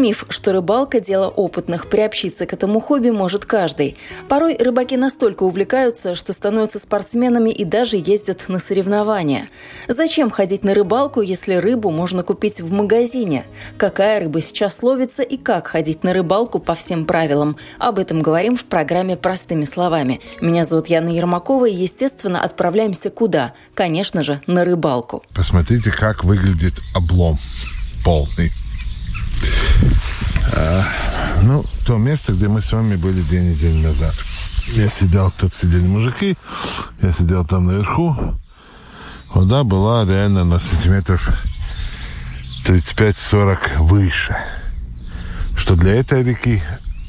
Миф, что рыбалка – дело опытных. Приобщиться к этому хобби может каждый. Порой рыбаки настолько увлекаются, что становятся спортсменами и даже ездят на соревнования. Зачем ходить на рыбалку, если рыбу можно купить в магазине? Какая рыба сейчас ловится и как ходить на рыбалку по всем правилам? Об этом говорим в программе «Простыми словами». Меня зовут Яна Ермакова и, естественно, отправляемся куда? Конечно же, на рыбалку. Посмотрите, как выглядит облом полный. А, ну, то место, где мы с вами были две недели назад. Я сидел, тут сидели мужики, я сидел там наверху. Вода была реально на сантиметров 35-40 выше. Что для этой реки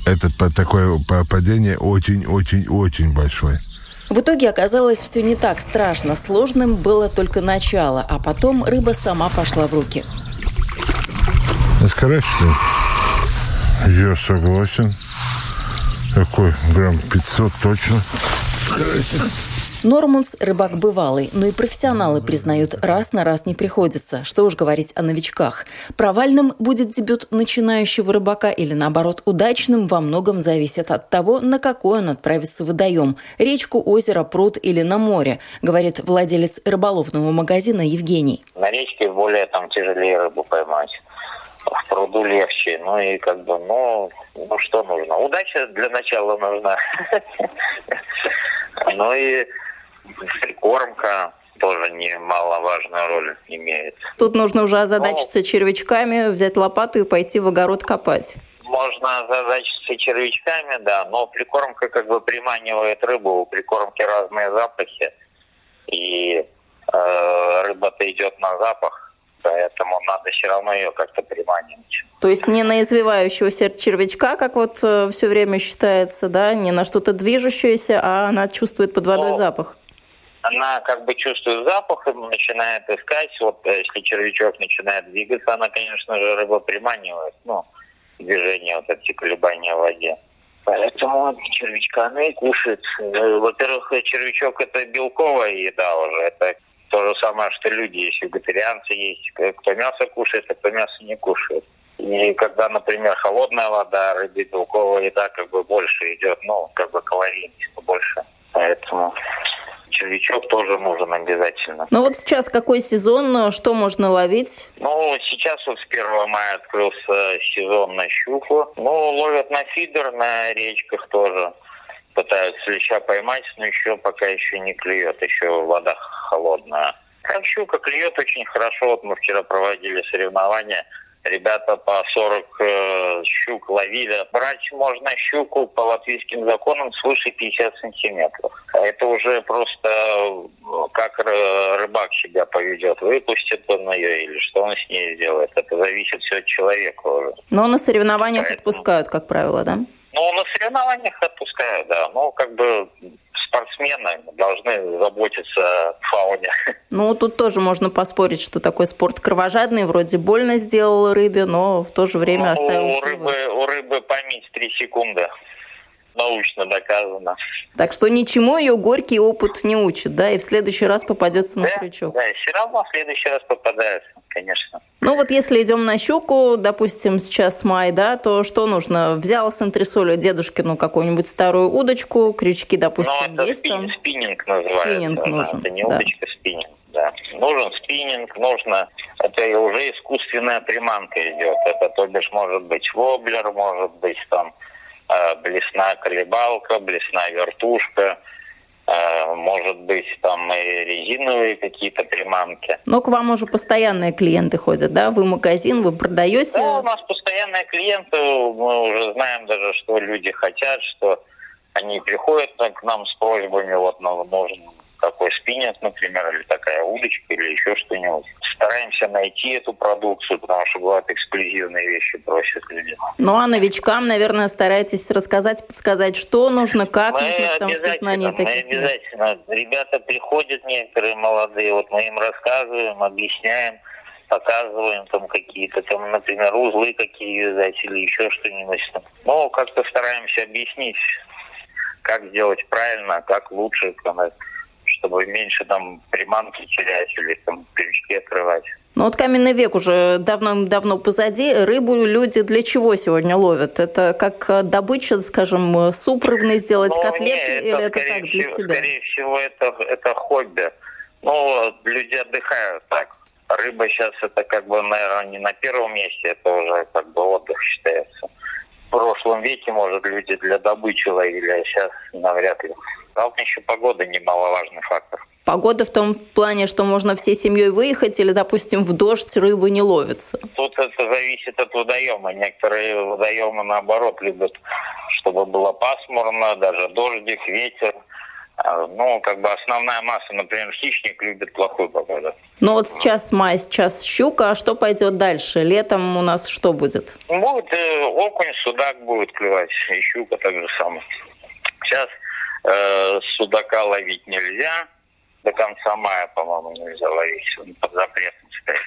это такое падение очень-очень-очень большое. В итоге оказалось все не так страшно. Сложным было только начало, а потом рыба сама пошла в руки. Скоростной. Я согласен. Какой? Грамм 500 точно. Норманс – рыбак бывалый, но и профессионалы признают, раз на раз не приходится. Что уж говорить о новичках. Провальным будет дебют начинающего рыбака или, наоборот, удачным во многом зависит от того, на какой он отправится в водоем – речку, озеро, пруд или на море, говорит владелец рыболовного магазина Евгений. На речке более там тяжелее рыбу поймать в пруду легче. Ну и как бы, ну, ну что нужно? Удача для начала нужна. Ну и прикормка тоже немаловажную роль имеет. Тут нужно уже озадачиться ну, червячками, взять лопату и пойти в огород копать. Можно озадачиться червячками, да, но прикормка как бы приманивает рыбу, у прикормки разные запахи, и э, рыба-то идет на запах, поэтому надо все равно ее как-то приманивать. То есть не на извивающегося червячка, как вот э, все время считается, да, не на что-то движущееся, а она чувствует под водой Но запах? Она как бы чувствует запах и начинает искать. Вот э, если червячок начинает двигаться, она, конечно же, рыба приманивает, ну, движение, вот эти колебания в воде. Поэтому червячка она и кушает. Э, во-первых, червячок это белковая еда уже. Это то же самое, что люди есть, вегетарианцы есть, кто мясо кушает, а кто мясо не кушает. И когда, например, холодная вода, рыбе белковая еда как бы больше идет, ну, как бы калорийность побольше. Поэтому червячок тоже нужен обязательно. Ну вот сейчас какой сезон, что можно ловить? Ну, сейчас вот с 1 мая открылся сезон на щуку. Ну, ловят на фидер, на речках тоже пытаются леща поймать, но еще пока еще не клюет, еще вода холодная. Как щука клюет очень хорошо. Вот мы вчера проводили соревнования. Ребята по 40 э, щук ловили. Брать можно щуку по латвийским законам свыше 50 сантиметров. А это уже просто э, как рыбак себя поведет. Выпустит он ее или что он с ней сделает. Это зависит все от человека уже. Но на соревнованиях Поэтому... отпускают, как правило, да? Ну, на соревнованиях отпускают, да. Ну, как бы спортсмены должны заботиться о фауне. Ну, тут тоже можно поспорить, что такой спорт кровожадный, вроде больно сделал рыбе, но в то же время ну, оставил у рыбы, у рыбы память 3 секунды научно доказано. Так что ничему ее горький опыт не учит, да, и в следующий раз попадется на да, крючок. Да, все равно в следующий раз попадается, конечно. Ну вот если идем на щуку, допустим, сейчас май, да, то что нужно? Взял с антресолью дедушкину какую-нибудь старую удочку, крючки, допустим, ну, это есть спин, там? спиннинг называется. Спиннинг нужен, Это не да. удочка, спиннинг, да. Нужен спиннинг, нужно... Это уже искусственная приманка идет. Это, то бишь, может быть воблер, может быть там блесна колебалка, блесна вертушка, э, может быть, там и резиновые какие-то приманки. Но к вам уже постоянные клиенты ходят, да? Вы магазин, вы продаете? Да, у нас постоянные клиенты, мы уже знаем даже, что люди хотят, что они приходят к нам с просьбами, вот нам нужен такой спиннинг, например, или такая удочка, или еще что-нибудь. Стараемся найти эту продукцию, потому что бывают эксклюзивные вещи, просят люди. Ну, а новичкам, наверное, старайтесь рассказать, подсказать, что нужно, как мы нужно, потому что знаний мы таких обязательно. нет. Ребята приходят некоторые молодые, вот мы им рассказываем, объясняем, показываем там какие-то там, например, узлы какие вязать или еще что-нибудь. Но как-то стараемся объяснить, как сделать правильно, как лучше, чтобы меньше там приманки терять или там крючки открывать. Ну вот каменный век уже давно-давно позади. Рыбу люди для чего сегодня ловят? Это как добыча, скажем, суп рыбный сделать, ну, котлеты, нет, или это так для всего, себя? Скорее всего, это, это хобби. Ну, люди отдыхают так. Рыба сейчас это как бы, наверное, не на первом месте, это уже как бы отдых считается. В прошлом веке, может, люди для добычи ловили, а сейчас навряд ли. Главное, еще погода немаловажный фактор. Погода в том плане, что можно всей семьей выехать или, допустим, в дождь рыбы не ловится? Тут это зависит от водоема. Некоторые водоемы, наоборот, любят, чтобы было пасмурно, даже дождик, ветер. А, ну, как бы основная масса, например, хищник любит плохую погоду. Ну вот сейчас май, сейчас щука, а что пойдет дальше? Летом у нас что будет? Будет э, окунь, судак будет клевать, и щука так же самое. Сейчас э, судака ловить нельзя, до конца мая, по-моему, нельзя ловить, он под запретом стоит.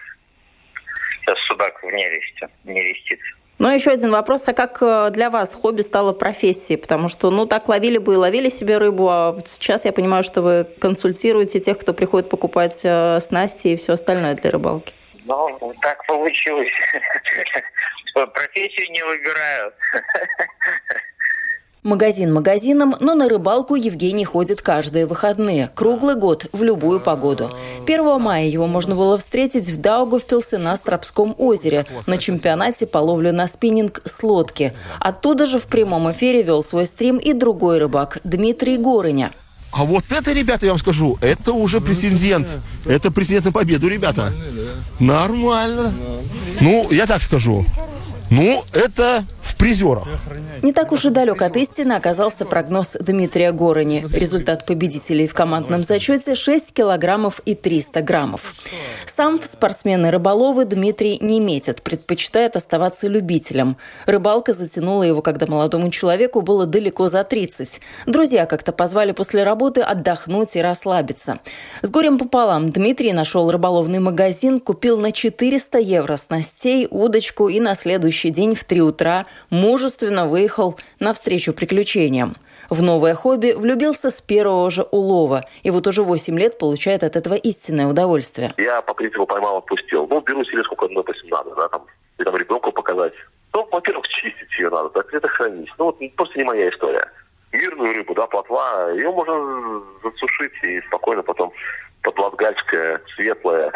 Сейчас судак в нересте, не рестится. Ну, еще один вопрос. А как э, для вас хобби стало профессией? Потому что, ну, так ловили бы и ловили себе рыбу, а вот сейчас я понимаю, что вы консультируете тех, кто приходит покупать э, снасти и все остальное для рыбалки. Ну, так получилось. Профессию не выбирают. Магазин магазином, но на рыбалку Евгений ходит каждые выходные, круглый год, в любую погоду. 1 мая его можно было встретить в Даугавпилсе на Стропском озере на чемпионате по ловле на спиннинг с лодки. Оттуда же в прямом эфире вел свой стрим и другой рыбак Дмитрий Горыня. А вот это, ребята, я вам скажу, это уже претендент. Это претендент на победу, ребята. Нормально. Ну, я так скажу. Ну, это в призерах. Не так уж и далек от истины оказался прогноз Дмитрия Горони. Результат победителей в командном зачете 6 килограммов и 300 граммов. Сам в спортсмены-рыболовы Дмитрий не метит, предпочитает оставаться любителем. Рыбалка затянула его, когда молодому человеку было далеко за 30. Друзья как-то позвали после работы отдохнуть и расслабиться. С горем пополам Дмитрий нашел рыболовный магазин, купил на 400 евро снастей, удочку и на следующий день в 3 утра мужественно выехал навстречу приключениям. В новое хобби влюбился с первого же улова. И вот уже 8 лет получает от этого истинное удовольствие. Я по принципу поймал, отпустил. Ну, беру себе сколько, допустим, надо, да, там, и там ребенку показать. Ну, во-первых, чистить ее надо, так это хранить. Ну, вот просто не моя история. Мирную рыбу, да, плотва, ее можно засушить и спокойно потом под латгальское, светлое.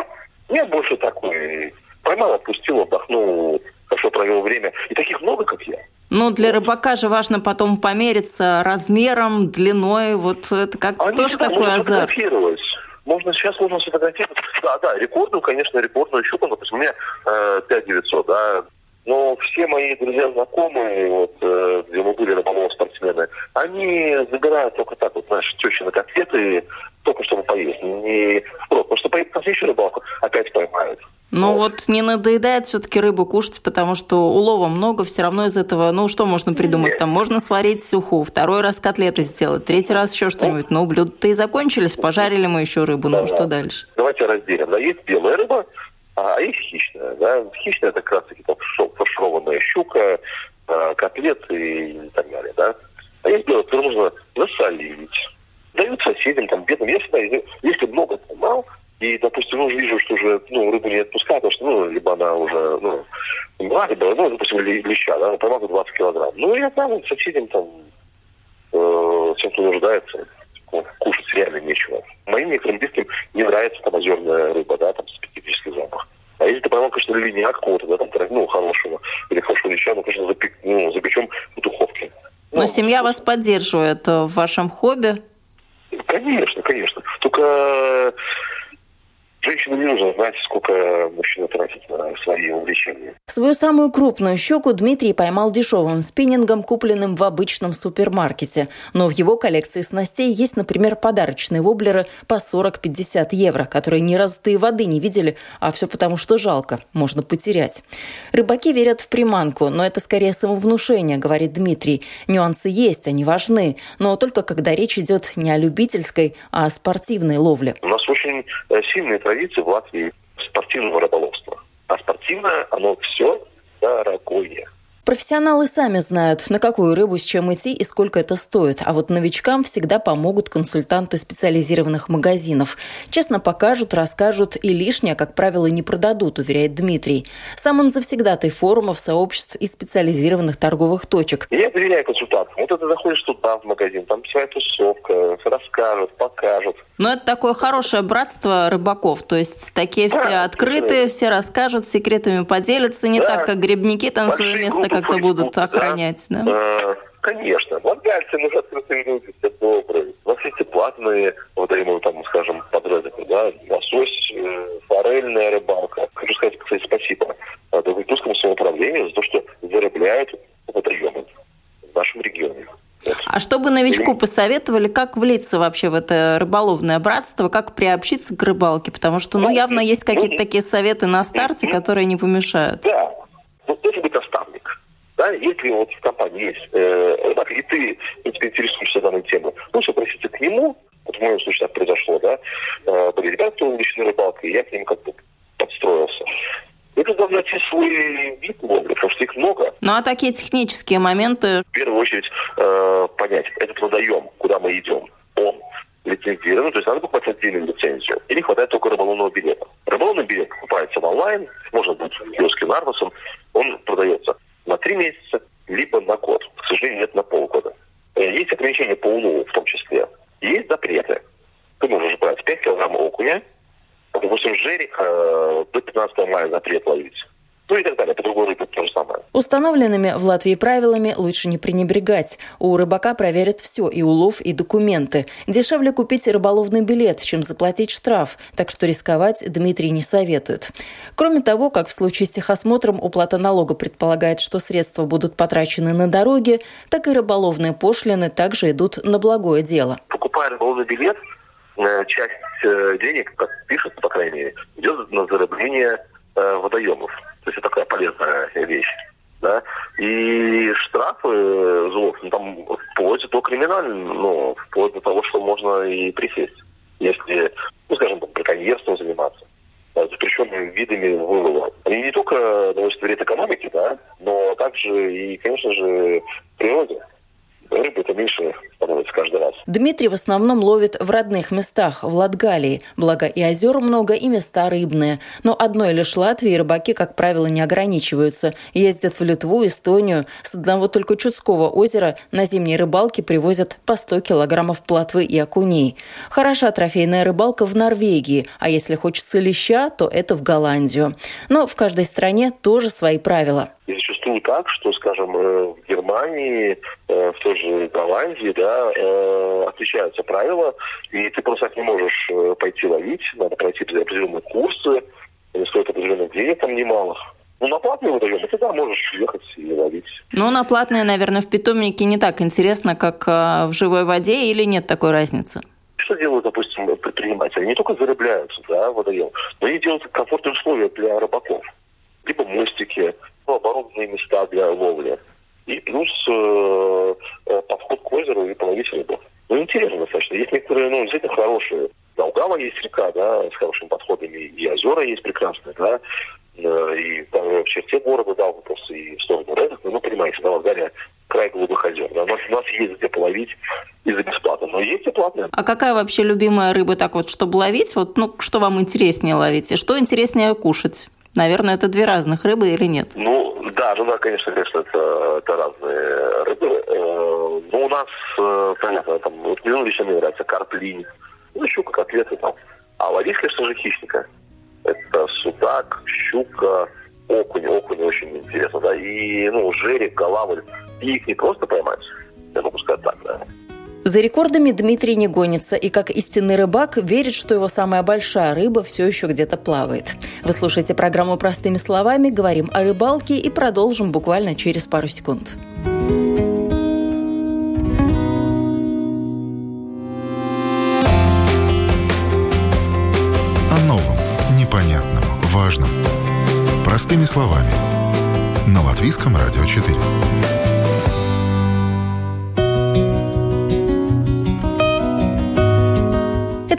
Я больше такой. Поймал, отпустил, отдохнул, хорошо провел время. И таких много, как я. Ну, для рыбака же важно потом помериться размером, длиной. Вот это как а тоже такой азарт. Можно, сейчас можно сфотографировать. Да, да, рекордную, конечно, рекордную щуку. Допустим, у меня э, 5900, да. Но все мои друзья, знакомые, вот, э, где мы были рыболовы спортсмены, они забирают только так вот, знаешь, тещи на котлеты, только чтобы поесть. Не впрок, потому что поедут на следующую рыбалку, опять поймают. Ну вот. вот не надоедает все-таки рыбу кушать, потому что улова много, все равно из этого, ну что можно придумать? Нет. Там можно сварить суху, второй раз котлеты сделать, третий раз еще что-нибудь. Ну, блюда-то и закончились, пожарили мы еще рыбу, ну да, что дальше? Давайте разделим. Да, есть белая рыба, а есть хищная. Да? Хищная это как раз таки фаршированная щука, а, котлеты и так далее. Да? А есть белая, которую нужно засолить. Дают соседям, там, бедным. Я всегда, если много поймал, и, допустим, ну, вижу, что уже, ну, рыбу не отпускают, потому что, ну, либо она уже, ну, умерла, либо, ну, допустим, леща, да, поймал 20 килограмм. Ну, я там соседям там, э, тем, кто нуждается, ну, кушать реально нечего. Моим некоторым близким не нравится там озерная рыба, да, там специфический запах. А если ты поймал, конечно, линяк какого-то, да, там, ну, хорошего, или хорошего леща, ну, конечно, запек, ну, запечем в духовке. Но ну, семья вас поддерживает в вашем хобби? Конечно, конечно. Только Женщинам не нужно знать, сколько мужчина тратит на свои увлечения. Свою самую крупную щуку Дмитрий поймал дешевым спиннингом, купленным в обычном супермаркете. Но в его коллекции снастей есть, например, подарочные воблеры по 40-50 евро, которые ни разу и воды не видели, а все потому, что жалко, можно потерять. Рыбаки верят в приманку, но это скорее самовнушение, говорит Дмитрий. Нюансы есть, они важны, но только когда речь идет не о любительской, а о спортивной ловле. У нас очень э, сильные традиции в Латвии спортивного рыболовства. А спортивное, оно все. Профессионалы сами знают, на какую рыбу с чем идти и сколько это стоит. А вот новичкам всегда помогут консультанты специализированных магазинов. Честно покажут, расскажут и лишнее, как правило, не продадут, уверяет Дмитрий. Сам он завсегдатай форумов, сообществ и специализированных торговых точек. Я доверяю консультантам. Вот ты заходишь туда в магазин, там своя тусовка, расскажут, покажут. Но это такое хорошее братство рыбаков. То есть такие все да, открытые, все расскажут, секретами поделятся. Не да. так, как грибники там Большие свое место как-то будут охранять, да? да? А, конечно. Латгальцы, мы же открытые люди, все добрые. У нас есть и платные, вот мы там, скажем, подрезы, да, лосось, э, форельная рыбалка. Хочу сказать, кстати, спасибо Дагутурскому самоуправлению за то, что зарабляют водоемы в нашем регионе. А что бы новичку посоветовали, как влиться вообще в это рыболовное братство, как приобщиться к рыбалке? Потому что, ну, явно есть какие-то ну, такие советы на старте, которые не помешают. Да. Быть наставник. Да, если вот в компании есть э, рыбак, и ты, и тебе интересуешься данной темой, лучше обратиться к нему, вот в моем случае так произошло, да, э, были ребята, кто увлечены рыбалкой, и я к ним как бы подстроился. Это должен найти свой вид ловли, потому что их много. Ну а такие технические моменты? В первую очередь э, понять, этот водоем, куда мы идем, он лицензирован, то есть надо покупать отдельную лицензию. Или хватает только рыболовного билета. Рыболовный билет покупается в онлайн, можно быть в киоске Нарвасом, он продается на три месяца, либо на год. К сожалению, нет на полгода. Э, есть ограничения по улову в том числе. Есть запреты. Ты можешь брать 5 килограмм окуня, допустим, жерех э, до 15 мая запрет ловить. Ну и так далее. По другой рыбе то же самое. Установленными в Латвии правилами лучше не пренебрегать. У рыбака проверят все, и улов, и документы. Дешевле купить рыболовный билет, чем заплатить штраф, так что рисковать Дмитрий не советует. Кроме того, как в случае с техосмотром уплата налога предполагает, что средства будут потрачены на дороге, так и рыболовные пошлины также идут на благое дело. Покупая рыболовный билет, э, часть э, денег, как пишут, по крайней мере, идет на зарыбление э, водоемов. То есть это такая полезная вещь. Да? И штрафы залог, ну, там вплоть до криминального, ну, вплоть до того, что можно и присесть. Если, ну, скажем, там, браконьерством заниматься, запрещенными видами вылова. Они не только наносят вред экономике, да, но также и, конечно же, природе рыбы это меньше становится каждый раз. Дмитрий в основном ловит в родных местах, в Латгалии. Благо и озер много, и места рыбные. Но одной лишь Латвии рыбаки, как правило, не ограничиваются. Ездят в Литву, Эстонию. С одного только Чудского озера на зимней рыбалке привозят по 100 килограммов плотвы и окуней. Хороша трофейная рыбалка в Норвегии, а если хочется леща, то это в Голландию. Но в каждой стране тоже свои правила. И зачастую так, что, скажем, э, Германии, э, в той же Голландии, да, э, отличаются правила, и ты просто так не можешь пойти ловить, надо пройти определенные курсы, они стоят определенных денег там немалых. Ну, на платные водоемы ты да, можешь ехать и ловить. Ну, на платные, наверное, в питомнике не так интересно, как в живой воде, или нет такой разницы? Что делают, допустим, предприниматели? Не только зарабляются, да, водоем, но и делают комфортные условия для рыбаков. Либо мостики, оборудованные места для ловли. И плюс э, э, подход к озеру и половить рыбу. Ну, интересно достаточно. Есть некоторые, ну, действительно хорошие. Долгава есть река, да, с хорошими подходами. И озера есть прекрасные, да. Э, и там, в черте города, да, просто и в сторону Редок, ну, понимаете, да, Болгария край голубых озер. Да. У, нас, у нас есть где половить и за бесплатно, но есть и платные. А какая вообще любимая рыба так вот, чтобы ловить? Вот, ну, что вам интереснее ловить? И что интереснее кушать? Наверное, это две разных рыбы или нет? Ну, да, ну да, конечно, конечно, это, это разные рыбы. Э, но у нас, э, понятно, там, вот мне нравится карплинь, ну, щука, котлеты там. А ловить, конечно же, хищника. Это судак, щука, окунь. Окунь очень интересно, да. И, ну, жерик, голавль. И их не просто поймать, я могу сказать так, да. За рекордами Дмитрий не гонится и, как истинный рыбак, верит, что его самая большая рыба все еще где-то плавает. Вы слушаете программу «Простыми словами», говорим о рыбалке и продолжим буквально через пару секунд. О новом, непонятном, важном. Простыми словами. На Латвийском радио 4.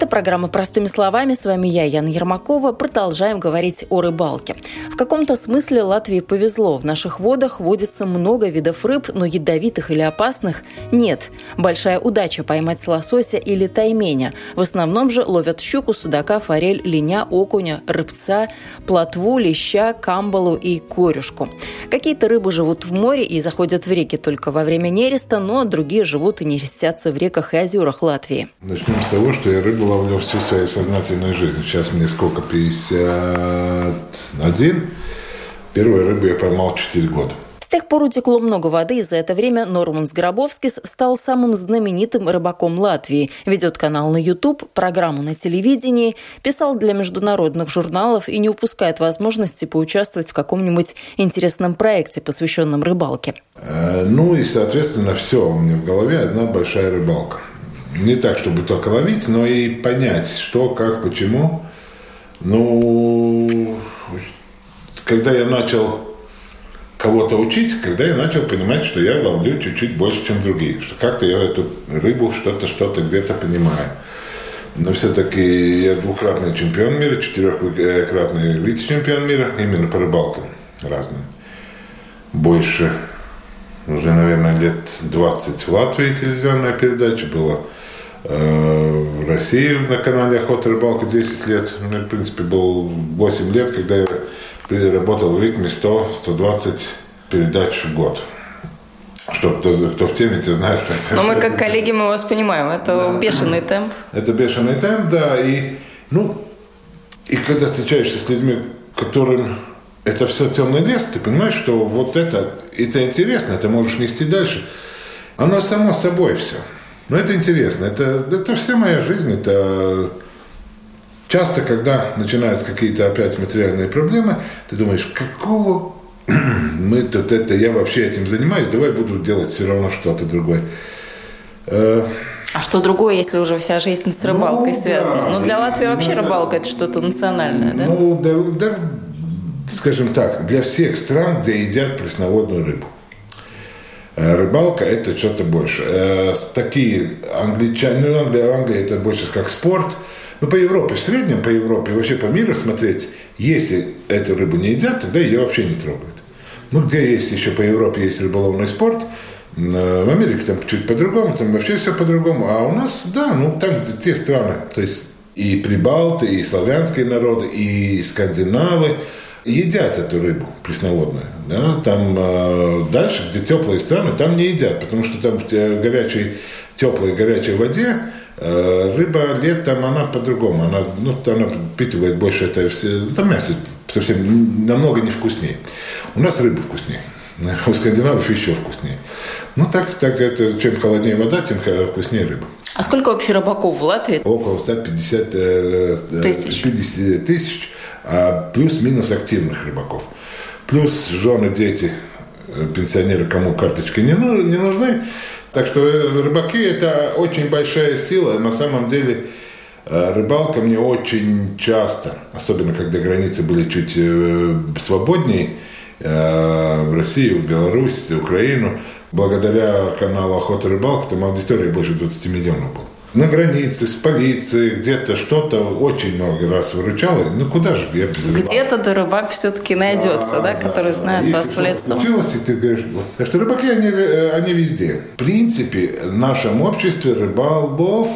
Программа «Простыми словами». С вами я, Яна Ермакова. Продолжаем говорить о рыбалке. Каком-то смысле Латвии повезло. В наших водах водится много видов рыб, но ядовитых или опасных нет. Большая удача поймать лосося или тайменя. В основном же ловят щуку, судака, форель, линя, окуня, рыбца, плотву, леща, камбалу и корюшку. Какие-то рыбы живут в море и заходят в реки только во время нереста, но другие живут и нерестятся в реках и озерах Латвии. Начнем с того, что я рыбу ловлю всю свою сознательную жизнь. Сейчас мне сколько? 51. Первую рыбу я поймал 4 года. С тех пор утекло много воды, и за это время Норман Сгробовскис стал самым знаменитым рыбаком Латвии. Ведет канал на YouTube, программу на телевидении, писал для международных журналов и не упускает возможности поучаствовать в каком-нибудь интересном проекте, посвященном рыбалке. Э, ну и, соответственно, все у меня в голове одна большая рыбалка не так, чтобы только ловить, но и понять, что, как, почему. Ну, когда я начал кого-то учить, когда я начал понимать, что я ловлю чуть-чуть больше, чем другие, что как-то я эту рыбу что-то, что-то где-то понимаю. Но все-таки я двукратный чемпион мира, четырехкратный вице-чемпион мира, именно по рыбалкам разным. Больше, уже, наверное, лет 20 в Латвии телевизионная передача была – Э, в России на канале «Охота рыбалка» 10 лет. Ну, в принципе, был 8 лет, когда я работал в ритме 100-120 передач в год. Что кто, кто в теме, те знают, что это... Но мы как коллеги, мы вас понимаем. Это да. бешеный темп. Это бешеный темп, да. И, ну, и когда встречаешься с людьми, которым это все темный лес, ты понимаешь, что вот это, это интересно, это можешь нести дальше. Оно само собой все. Но это интересно. Это, это вся моя жизнь. Это часто, когда начинаются какие-то опять материальные проблемы, ты думаешь, какого мы тут это, я вообще этим занимаюсь, давай буду делать все равно что-то другое. Э, а что другое, если уже вся жизнь с рыбалкой ну, связана? Да. Ну, для Латвии вообще рыбалка это что-то национальное, да? Ну, да, да, скажем так, для всех стран, где едят пресноводную рыбу. Э, рыбалка – это что-то больше. Э, такие англичане, ну, Англия, Англия – это больше как спорт. Ну, по Европе, в среднем по Европе, вообще по миру смотреть, если эту рыбу не едят, тогда ее вообще не трогают. Ну, где есть еще по Европе есть рыболовный спорт, э, в Америке там чуть по-другому, там вообще все по-другому. А у нас, да, ну, там те страны, то есть и прибалты, и славянские народы, и скандинавы – едят эту рыбу пресноводную. Да? Там э, дальше, где теплые страны, там не едят, потому что там в горячей, теплой горячей воде рыба летом, она по-другому. Она, ну, она впитывает больше это все. Там мясо совсем намного не вкуснее. У нас рыба вкуснее. У скандинавов еще вкуснее. Ну, так, так это, чем холоднее вода, тем вкуснее рыба. А сколько вообще рыбаков в Латвии? Около 150 э, тысяч. 50 тысяч а плюс-минус активных рыбаков. Плюс жены, дети, э, пенсионеры, кому карточки не, ну, не нужны. Так что э, рыбаки – это очень большая сила. На самом деле э, рыбалка мне очень часто, особенно когда границы были чуть свободнее, в Россию, в Беларусь, в Украину, благодаря каналу «Охота и рыбалка» там аудитория больше 20 миллионов было на границе, с полицией, где-то что-то очень много раз выручало. Ну куда же я без рыбак? Где-то да рыбак все-таки найдется, да, да, да который да, знает вас в лицо. Случилось, и ты говоришь, вот. Так что рыбаки, они, э, они везде. В принципе, в нашем обществе рыбалов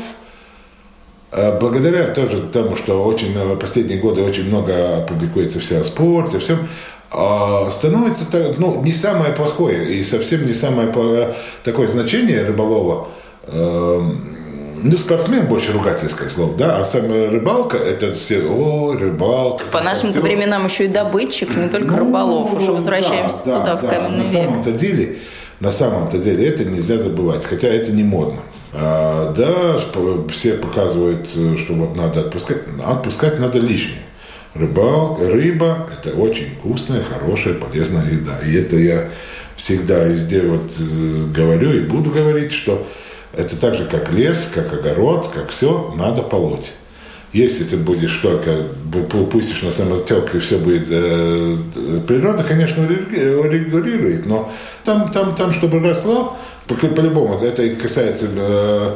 э, благодаря тоже тому, что очень в последние годы очень много публикуется все о спорте, всем, а, становится ну, не самое плохое и совсем не самое плохое, такое значение рыболова эм, ну, спортсмен больше ругательское слово, да, а сам рыбалка, это все, о, рыбалка. По нашим-то временам еще и добытчик, не только ну, рыболов, уже возвращаемся да, туда, да, в каменный да. век. На самом-то деле, на самом-то деле это нельзя забывать, хотя это не модно. А, да, все показывают, что вот надо отпускать, отпускать надо лишнее. Рыбалка, рыба – это очень вкусная, хорошая, полезная еда. И это я всегда везде вот э, говорю и буду говорить, что это так же, как лес, как огород, как все, надо полоть. Если ты будешь только упустишь на самотек и все будет... Э, природа, конечно, регулирует, но там, там, там чтобы росло, по-любому, это касается э,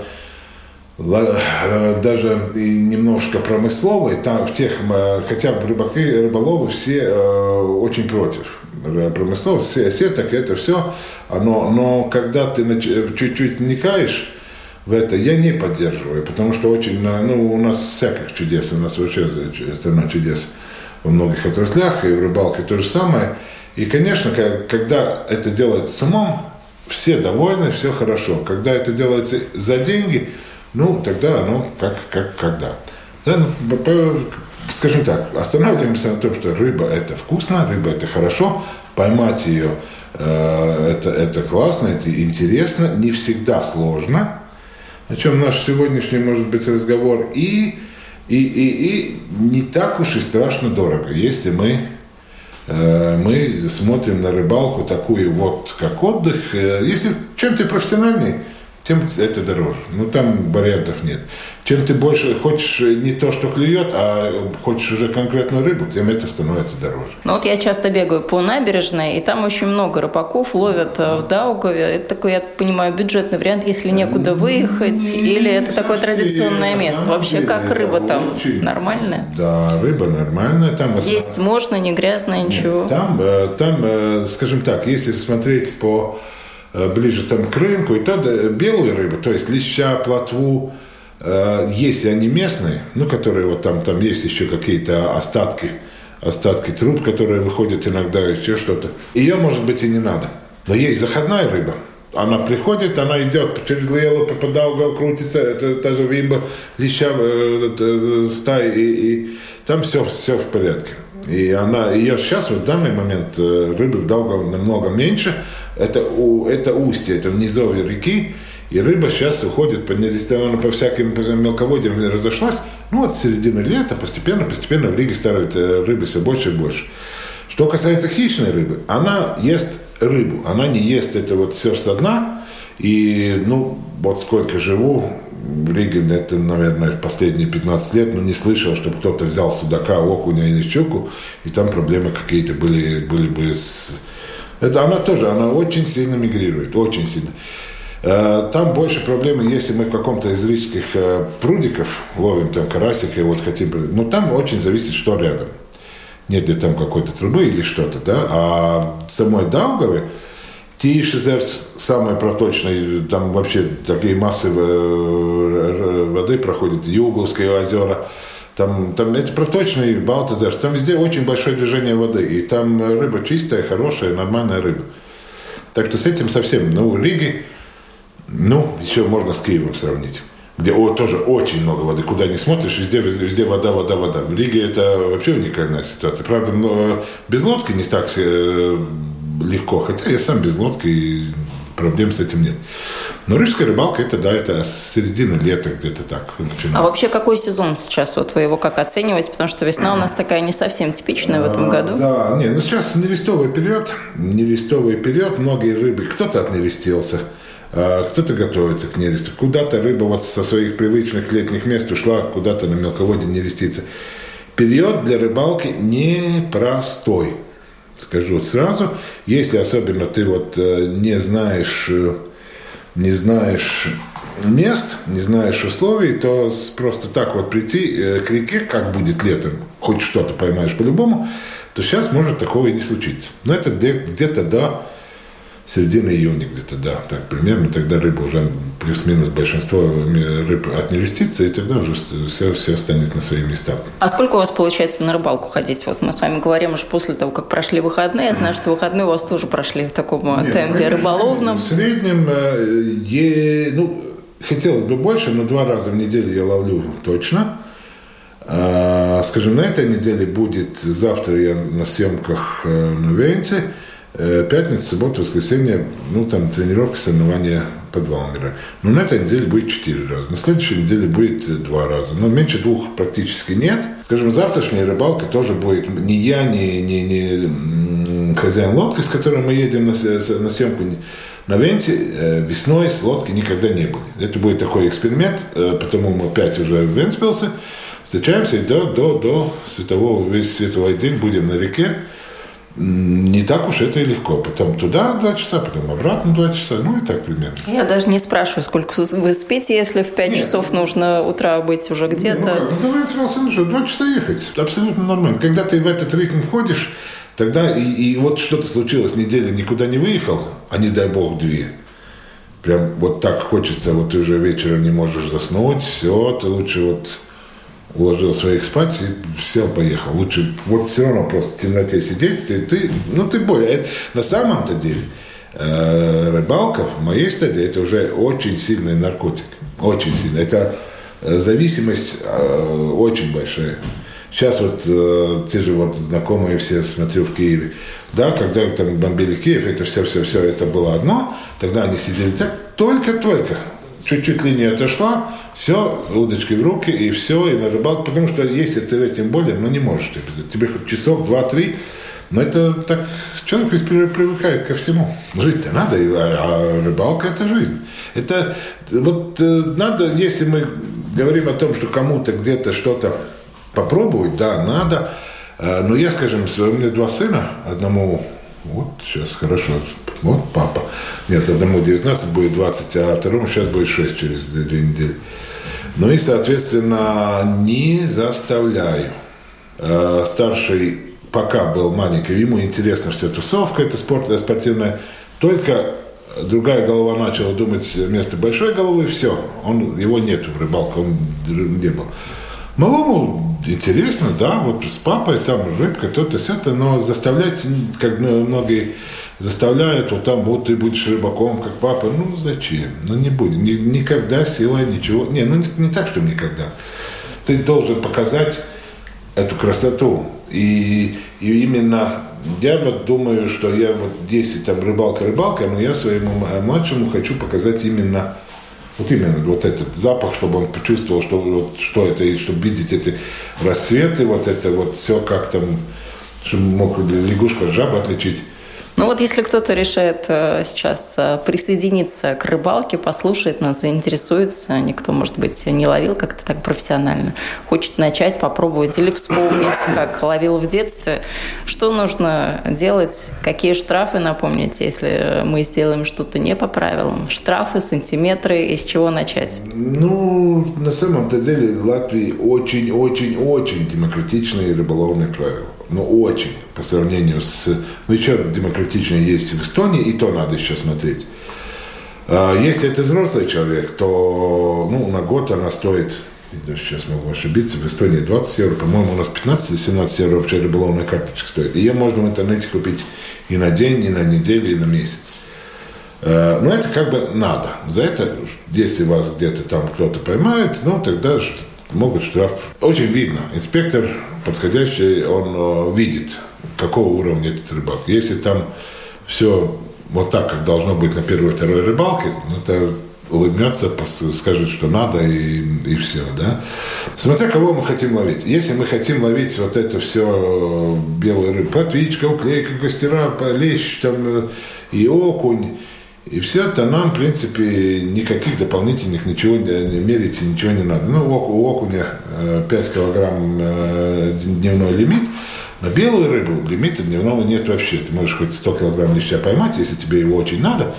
э, даже немножко промысловые, там в тех, хотя рыбаки, рыболовы все э, очень против промысловости, все, сеток, это все, но, но когда ты чуть-чуть вникаешь, в это я не поддерживаю, потому что очень, ну, у нас всяких чудес, у нас вообще страна чудес во многих отраслях, и в рыбалке то же самое. И, конечно, когда это делается с умом, все довольны, все хорошо. Когда это делается за деньги, ну, тогда оно как, как когда. Да, ну, скажем так, останавливаемся на том, что рыба это вкусно, рыба это хорошо, поймать ее э, это, это классно, это интересно, не всегда сложно, о чем наш сегодняшний, может быть, разговор, и, и, и, и не так уж и страшно дорого, если мы э, мы смотрим на рыбалку такую вот, как отдых. Э, если чем ты профессиональный, тем это дороже. Ну, там вариантов нет. Чем ты больше хочешь не то, что клюет, а хочешь уже конкретную рыбу, тем это становится дороже. Ну, вот я часто бегаю по набережной, и там очень много рыбаков ловят э, в Даугаве. Это такой, я понимаю, бюджетный вариант, если некуда выехать, не, или это такое традиционное место. Вообще, как рыба там? Очень... Нормальная? Да, рыба нормальная. Там Есть можно, не грязно, ничего? Нет, там, э, там, э, скажем так, если смотреть по Э, ближе там к рынку, и тогда белую рыбу, то есть леща, плотву, э, если они местные, ну, которые вот там, там есть еще какие-то остатки, остатки труб, которые выходят иногда, еще что-то, ее, может быть, и не надо. Но есть заходная рыба, она приходит, она идет через Лелу, по Даугаву крутится, это та же вимба, леща, э, стаи, и, и там все, все в порядке. И она, ее сейчас, в данный момент, рыбы в Даугаве намного меньше, это, у, это устье, это низовье реки, и рыба сейчас уходит по нересторану, по всяким мелководьям разошлась. Ну, вот с середины лета постепенно, постепенно в Риге становится рыбы все больше и больше. Что касается хищной рыбы, она ест рыбу, она не ест это вот все со дна. И, ну, вот сколько живу, в Риге, это, наверное, последние 15 лет, но не слышал, чтобы кто-то взял судака, окуня или щуку, и там проблемы какие-то были, были бы с это она тоже, она очень сильно мигрирует, очень сильно. Э, там больше проблемы, если мы в каком-то из рижских э, прудиков ловим там карасика и вот хотим... Ну, там очень зависит, что рядом. Нет ли там какой-то трубы или что-то, да? А в самой Даугаве Тишезер самый проточный, там вообще такие массы э, воды проходят, Юговские озера, там, там эти проточные Балтазар, там везде очень большое движение воды. И там рыба чистая, хорошая, нормальная рыба. Так что с этим совсем, ну, в Риге, ну, еще можно с Киевом сравнить где о, тоже очень много воды. Куда не смотришь, везде, везде вода, вода, вода. В Риге это вообще уникальная ситуация. Правда, но без лодки не так э, легко. Хотя я сам без лодки, проблем с этим нет. Но рижская рыбалка, это, да, это середина лета где-то так начинается. А вообще какой сезон сейчас? Вот вы его как оцениваете? Потому что весна у нас такая не совсем типичная в этом а, году. Да, не, ну сейчас нерестовый период, нерестовый период, многие рыбы, кто-то отнерестился, а, кто-то готовится к нересту. Куда-то рыба вот со своих привычных летних мест ушла, куда-то на мелководье нерестится. Период для рыбалки непростой скажу сразу, если особенно ты вот э, не знаешь э, не знаешь мест, не знаешь условий, то просто так вот прийти э, к реке, как будет летом, хоть что-то поймаешь по-любому, то сейчас может такого и не случиться. Но это где-то до середины июня где-то, да, так примерно, тогда рыба уже плюс-минус большинство рыб отнерестится, и тогда уже все, все станет на свои места. А сколько у вас получается на рыбалку ходить? Вот мы с вами говорим уже после того, как прошли выходные. Я знаю, что выходные у вас тоже прошли в таком Нет, темпе рыболовном. В среднем, э, е, ну, хотелось бы больше, но два раза в неделю я ловлю точно. А, скажем, на этой неделе будет, завтра я на съемках э, на Венце, Э, пятница, суббота, воскресенье, ну, там, тренировки, соревнования под Валмера. Но на этой неделе будет четыре раза. На следующей неделе будет э, два раза. Но меньше двух практически нет. Скажем, завтрашняя рыбалка тоже будет ни я, ни, ни, ни хозяин лодки, с которым мы едем на, на съемку, на Венте э, весной с лодки никогда не были. Это будет такой эксперимент, потому мы опять уже в Венспилсе встречаемся и до, до, до светового, весь световой день будем на реке. Не так уж это и легко. Потом туда два часа, потом обратно два часа, ну и так примерно. Я даже не спрашиваю, сколько вы спите, если в пять часов нужно утра быть уже где-то. Ну, ну давай сразу, ну, два часа ехать. Абсолютно нормально. Когда ты в этот ритм ходишь, тогда и, и вот что-то случилось, неделю никуда не выехал, а не дай бог две. Прям вот так хочется, вот ты уже вечером не можешь заснуть, все, ты лучше вот уложил своих спать и сел, поехал. Лучше вот все равно просто в темноте сидеть, ты, ты ну ты более. На самом-то деле э, рыбалка в моей стадии это уже очень сильный наркотик. Очень сильный. Это э, зависимость э, очень большая. Сейчас вот э, те же вот знакомые все смотрю в Киеве. Да, когда там бомбили Киев, это все-все-все, это было одно. Тогда они сидели так, только-только чуть-чуть линия отошла, все, удочкой в руки, и все, и на рыбалку. Потому что если ты этим более, ну не можешь. Тебе хоть часов, два, три, но это так, человек привыкает ко всему. Жить-то надо, а, а рыбалка – это жизнь. Это вот э, надо, если мы говорим о том, что кому-то где-то что-то попробовать, да, надо. Э, но я, скажем, у меня два сына, одному, вот сейчас хорошо, вот папа. Нет, одному 19 будет 20, а второму сейчас будет 6 через две недели. Ну и, соответственно, не заставляю. Э, старший пока был маленький, ему интересна вся тусовка, это спорт, это спортивная. Только другая голова начала думать вместо большой головы, все, он, его нету в рыбалке, он не был. Малому интересно, да, вот с папой там рыбка, то-то, это, но заставлять, как многие заставляют, вот там вот ты будешь рыбаком, как папа. Ну, зачем? Ну, не будет. Ни, никогда сила ничего. Не, ну, не, не так, что никогда. Ты должен показать эту красоту. И, и именно я вот думаю, что я вот 10 там рыбалка-рыбалка, но я своему младшему хочу показать именно вот именно вот этот запах, чтобы он почувствовал, что, вот, что это, и чтобы видеть эти рассветы, вот это вот все как там, чтобы мог лягушку от жабы отличить. Ну вот если кто-то решает э, сейчас э, присоединиться к рыбалке, послушает нас, заинтересуется, никто, может быть, не ловил как-то так профессионально, хочет начать, попробовать или вспомнить, как ловил в детстве, что нужно делать, какие штрафы, напомните, если мы сделаем что-то не по правилам, штрафы, сантиметры, из чего начать? Ну, на самом-то деле в Латвии очень-очень-очень демократичные рыболовные правила ну, очень по сравнению с... Ну, еще демократичнее есть в Эстонии, и то надо еще смотреть. А, если это взрослый человек, то ну, на год она стоит, я даже сейчас могу ошибиться, в Эстонии 20 евро, по-моему, у нас 15 или 17 евро вообще рыболовная карточка стоит. Ее можно в интернете купить и на день, и на неделю, и на месяц. А, но это как бы надо. За это, если вас где-то там кто-то поймает, ну тогда могут штраф. Очень видно. Инспектор подходящий, он э, видит, какого уровня этот рыбак. Если там все вот так, как должно быть на первой второй рыбалке, ну, это улыбнется, скажет, что надо, и, и все, да. Смотря кого мы хотим ловить. Если мы хотим ловить вот это все белый рыб, плотвичка, уклейка, гостера, лещ, там, э, и окунь, и все это нам, в принципе, никаких дополнительных ничего не мерить ничего не надо. Ну, у окуня 5 э, килограмм э, дневной лимит. На белую рыбу лимита дневного нет вообще. Ты можешь хоть 100 килограмм леща поймать, если тебе его очень надо,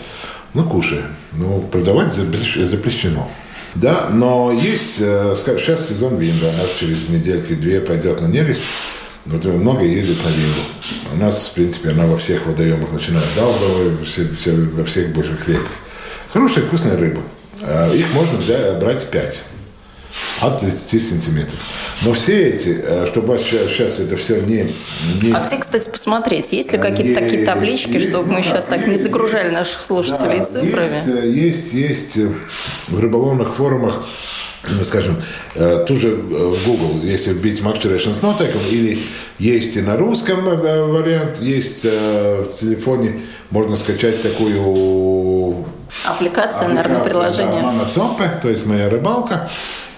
ну, кушай. Ну, продавать запрещено. Да, но есть, э, сейчас сезон винда, у нас через недельки-две пойдет на нерест. Вот много ездит на Вингу. У нас, в принципе, она во всех водоемах, начиная от все, все, во всех больших реках. Хорошая, вкусная рыба. А, их можно взять, брать 5 от 30 сантиметров. Но все эти, э, чтобы сейчас это все не... не а где, кстати, посмотреть? Есть ли какие-то такие таблички, есть, чтобы мы сейчас так не загружали наших слушателей да, цифрами? Есть, есть, есть э, в рыболовных форумах ну, скажем, э, тоже в Google, если вбить Maturation с нотеком, или есть и на русском вариант, есть в телефоне, можно скачать такую... Аппликация, наверное, приложение. Да, то есть моя рыбалка.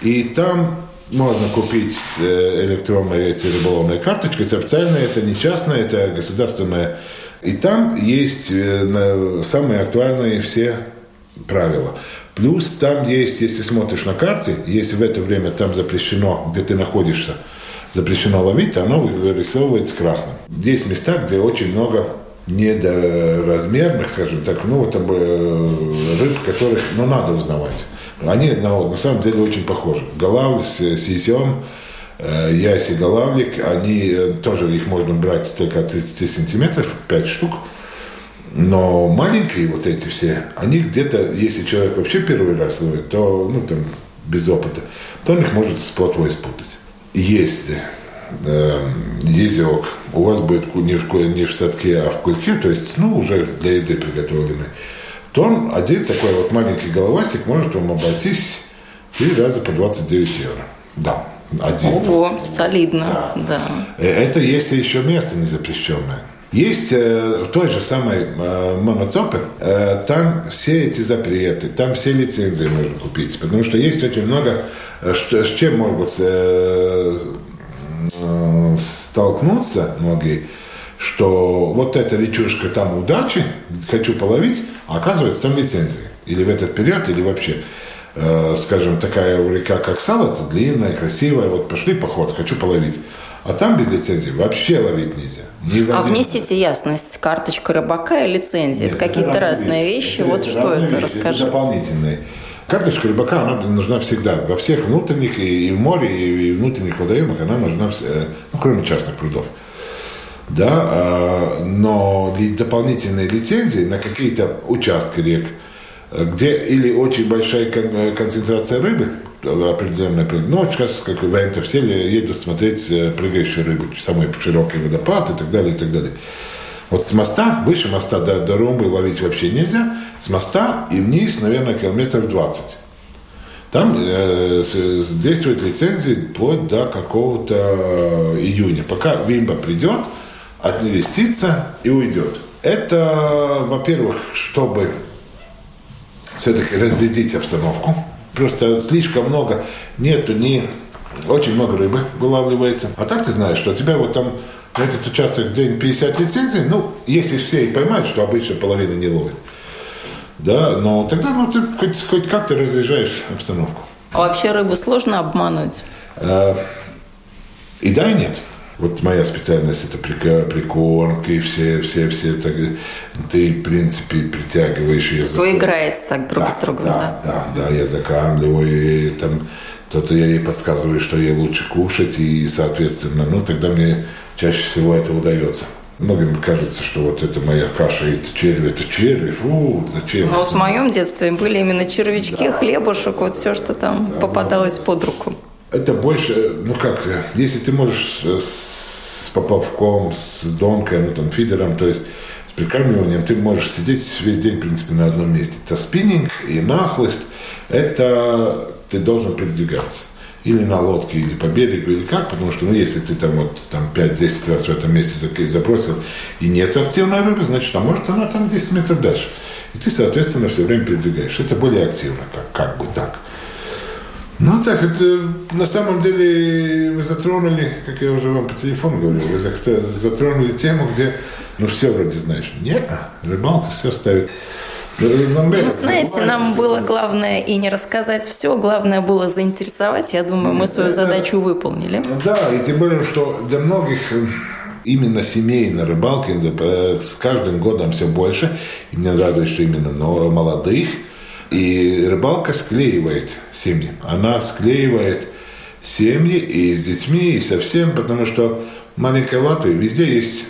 И там можно купить э, электронные эти рыболовные карточки. Это официальные, это не частные, это государственные. И там есть э, самые актуальные все правила. Плюс там есть, если смотришь на карте, если в это время там запрещено, где ты находишься, запрещено ловить, оно вырисовывается красным. Есть места, где очень много недоразмерных, скажем так, ну, вот рыб, которых, ну, надо узнавать. Они на, на самом деле очень похожи. Голавль с сизем, э, яси голавлик, они э, тоже их можно брать только от 30 сантиметров, 5 штук. Но маленькие вот эти все, они где-то, если человек вообще первый раз ловит, то, ну, там, без опыта, то он их может с плотвой спутать. Если э, езек у вас будет не в, не в садке, а в кульке, то есть, ну, уже для еды приготовленный, то он один такой вот маленький головастик может вам обойтись три раза по 29 евро. Да, один. Ого, солидно, да. да. Э, это если еще место не запрещенное. Есть э, в той же самой э, моноцопе, э, там все эти запреты, там все лицензии можно купить, потому что есть очень много, э, с чем могут э, э, столкнуться многие, что вот эта речушка там удачи, хочу половить, а оказывается там лицензии. Или в этот период, или вообще. Э, скажем, такая река, как Салаца, длинная, красивая, вот пошли поход, хочу половить. А там без лицензии вообще ловить нельзя. Ни а внесите ясность, карточка рыбака и лицензия. Нет, это какие-то разные вещи. вещи. Вот это что это, вещи. расскажите. Это дополнительные. Карточка рыбака, она нужна всегда. Во всех внутренних, и в море, и внутренних водоемах она нужна, э, ну, кроме частных прудов да, а, но дополнительные лицензии на какие-то участки рек, где или очень большая концентрация рыбы, определенная, ну, сейчас, как в все едут смотреть э, прыгающую рыбу, самый широкий водопад и так далее, и так далее. Вот с моста, выше моста до, до Румбы ловить вообще нельзя, с моста и вниз, наверное, километров 20. Там э, действует лицензия вплоть до какого-то июня. Пока Вимба придет, отнерестится и уйдет. Это, во-первых, чтобы все-таки разрядить обстановку. Просто слишком много, нету ни... Очень много рыбы вылавливается. А так ты знаешь, что у тебя вот там на этот участок день 50 лицензий, ну, если все и поймают, что обычно половина не ловит. Да, но тогда ну, ты хоть, хоть как-то разряжаешь обстановку. А вообще рыбу сложно обмануть? А, и да, и нет. Вот моя специальность это прикормки, все, все, все. Так, ты, в принципе, притягиваешь ее. Все играется так друг да, с другом, да? Да, да, да, я закармливаю, и там то-то я ей подсказываю, что ей лучше кушать, и, соответственно, ну, тогда мне чаще всего это удается. Многим кажется, что вот это моя каша, это черви, это черви, фу, зачем? Ну, вот в моем детстве были именно червячки, да. хлебушек, вот все, что там да, попадалось да. под руку это больше, ну как, если ты можешь с поплавком, с донкой, ну там фидером, то есть с прикармливанием, ты можешь сидеть весь день, в принципе, на одном месте. Это спиннинг и нахлыст, это ты должен передвигаться. Или на лодке, или по берегу, или как, потому что, ну, если ты там вот там 5-10 раз в этом месте забросил, и нет активной рыбы, значит, а может она там 10 метров дальше. И ты, соответственно, все время передвигаешь. Это более активно, как, как бы так. Ну так, это на самом деле вы затронули, как я уже вам по телефону говорил, вы затронули тему, где ну все вроде знаешь. Нет, рыбалка все ставит. Ну, знаете, нам было главное и не рассказать все, главное было заинтересовать. Я думаю, мы свою задачу выполнили. Да, и тем более, что для многих э, именно семейной рыбалки э, с каждым годом все больше. И мне радует, что именно молодых – и рыбалка склеивает семьи. Она склеивает семьи и с детьми, и со всем, потому что маленькая Латвия, везде есть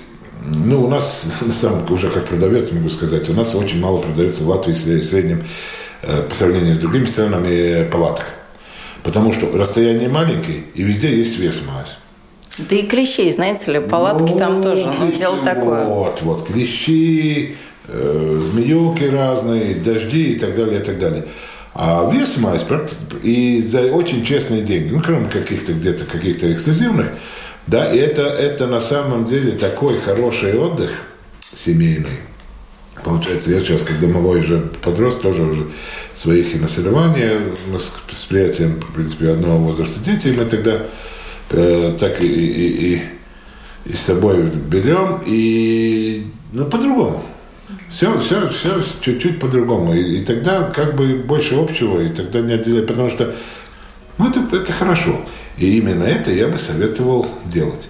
ну, у нас, деле, уже как продавец могу сказать, у нас очень мало продается в Латвии в среднем э, по сравнению с другими странами палаток. Потому что расстояние маленькие, и везде есть вес мазь. Да и клещей, знаете ли, палатки ну, там тоже, ну, дело такое. Вот, вот, клещи, змеюки разные, дожди и так далее, и так далее. А вес мазь и за очень честные деньги, ну, кроме каких-то где-то каких-то эксклюзивных, да, и это, это на самом деле такой хороший отдых семейный. Получается, я сейчас, когда малой уже подрос, тоже уже своих и на соревнования, мы с, с приятелем, в принципе, одного возраста дети, мы тогда э, так и, и, и, и с собой берем, и ну, по-другому. Все, все, все чуть-чуть по-другому. И, и тогда как бы больше общего, и тогда не отделять, потому что ну, это, это хорошо. И именно это я бы советовал делать.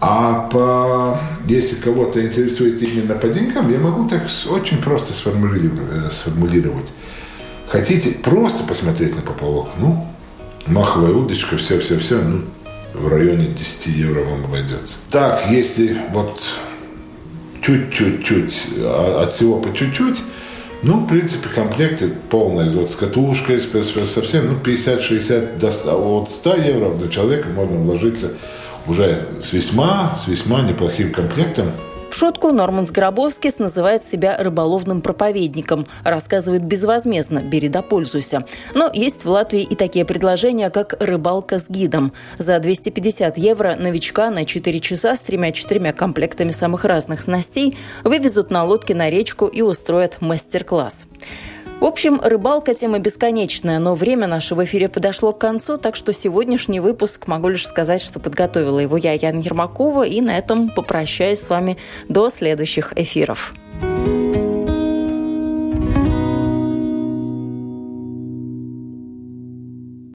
А по, если кого-то интересует именно по деньгам, я могу так очень просто сформулировать. сформулировать. Хотите просто посмотреть на поплавок? Ну, маховая удочка, все-все-все, ну, в районе 10 евро вам обойдется. Так, если вот чуть-чуть-чуть, а, от всего по чуть-чуть, ну, в принципе, комплекты полные, вот с катушкой, совсем, ну, 50-60, от 100 евро на человека можно вложиться уже с весьма, с весьма неплохим комплектом. В шутку Норман Сгробовскис называет себя рыболовным проповедником. Рассказывает безвозмездно «бери да пользуйся». Но есть в Латвии и такие предложения, как «рыбалка с гидом». За 250 евро новичка на 4 часа с тремя-четырьмя комплектами самых разных снастей вывезут на лодке на речку и устроят мастер-класс. В общем, рыбалка тема бесконечная, но время наше в эфире подошло к концу, так что сегодняшний выпуск могу лишь сказать, что подготовила его я, Яна Ермакова, и на этом попрощаюсь с вами до следующих эфиров.